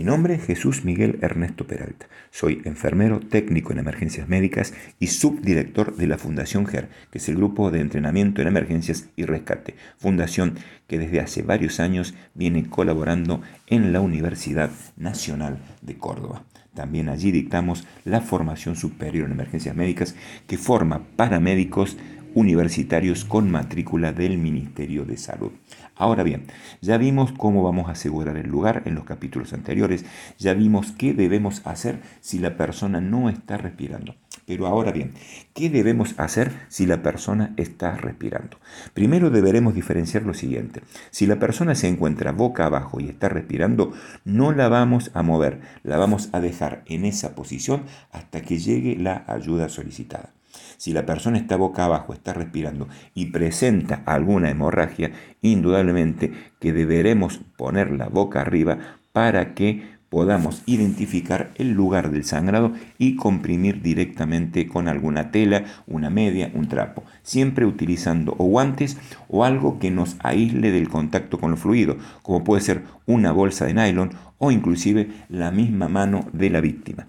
Mi nombre es Jesús Miguel Ernesto Peralta. Soy enfermero técnico en emergencias médicas y subdirector de la Fundación GER, que es el grupo de entrenamiento en emergencias y rescate, fundación que desde hace varios años viene colaborando en la Universidad Nacional de Córdoba. También allí dictamos la formación superior en emergencias médicas que forma paramédicos universitarios con matrícula del Ministerio de Salud. Ahora bien, ya vimos cómo vamos a asegurar el lugar en los capítulos anteriores, ya vimos qué debemos hacer si la persona no está respirando. Pero ahora bien, ¿qué debemos hacer si la persona está respirando? Primero deberemos diferenciar lo siguiente. Si la persona se encuentra boca abajo y está respirando, no la vamos a mover, la vamos a dejar en esa posición hasta que llegue la ayuda solicitada. Si la persona está boca abajo, está respirando y presenta alguna hemorragia, indudablemente que deberemos poner la boca arriba para que podamos identificar el lugar del sangrado y comprimir directamente con alguna tela, una media, un trapo, siempre utilizando o guantes o algo que nos aísle del contacto con el fluido, como puede ser una bolsa de nylon o inclusive la misma mano de la víctima.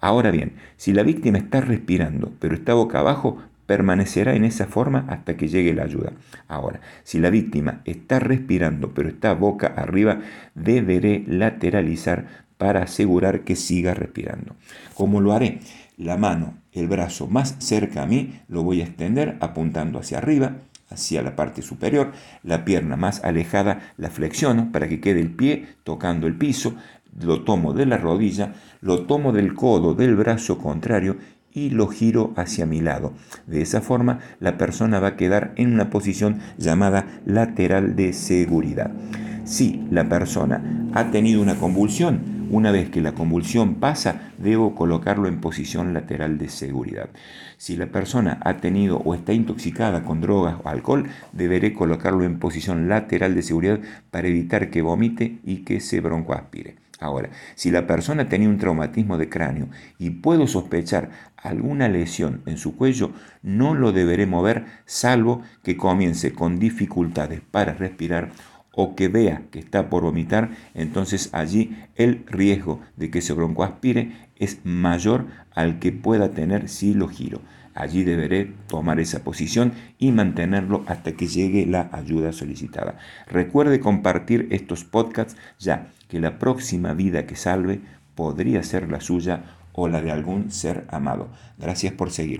Ahora bien, si la víctima está respirando pero está boca abajo, permanecerá en esa forma hasta que llegue la ayuda. Ahora, si la víctima está respirando pero está boca arriba, deberé lateralizar para asegurar que siga respirando. ¿Cómo lo haré? La mano, el brazo más cerca a mí, lo voy a extender apuntando hacia arriba, hacia la parte superior, la pierna más alejada la flexiono para que quede el pie tocando el piso, lo tomo de la rodilla, lo tomo del codo del brazo contrario y lo giro hacia mi lado. De esa forma la persona va a quedar en una posición llamada lateral de seguridad. Si la persona ha tenido una convulsión, una vez que la convulsión pasa, debo colocarlo en posición lateral de seguridad. Si la persona ha tenido o está intoxicada con drogas o alcohol, deberé colocarlo en posición lateral de seguridad para evitar que vomite y que se broncoaspire. Ahora, si la persona tenía un traumatismo de cráneo y puedo sospechar alguna lesión en su cuello, no lo deberé mover salvo que comience con dificultades para respirar o que vea que está por vomitar, entonces allí el riesgo de que se broncoaspire es mayor al que pueda tener si lo giro. Allí deberé tomar esa posición y mantenerlo hasta que llegue la ayuda solicitada. Recuerde compartir estos podcasts ya que la próxima vida que salve podría ser la suya o la de algún ser amado. Gracias por seguirme.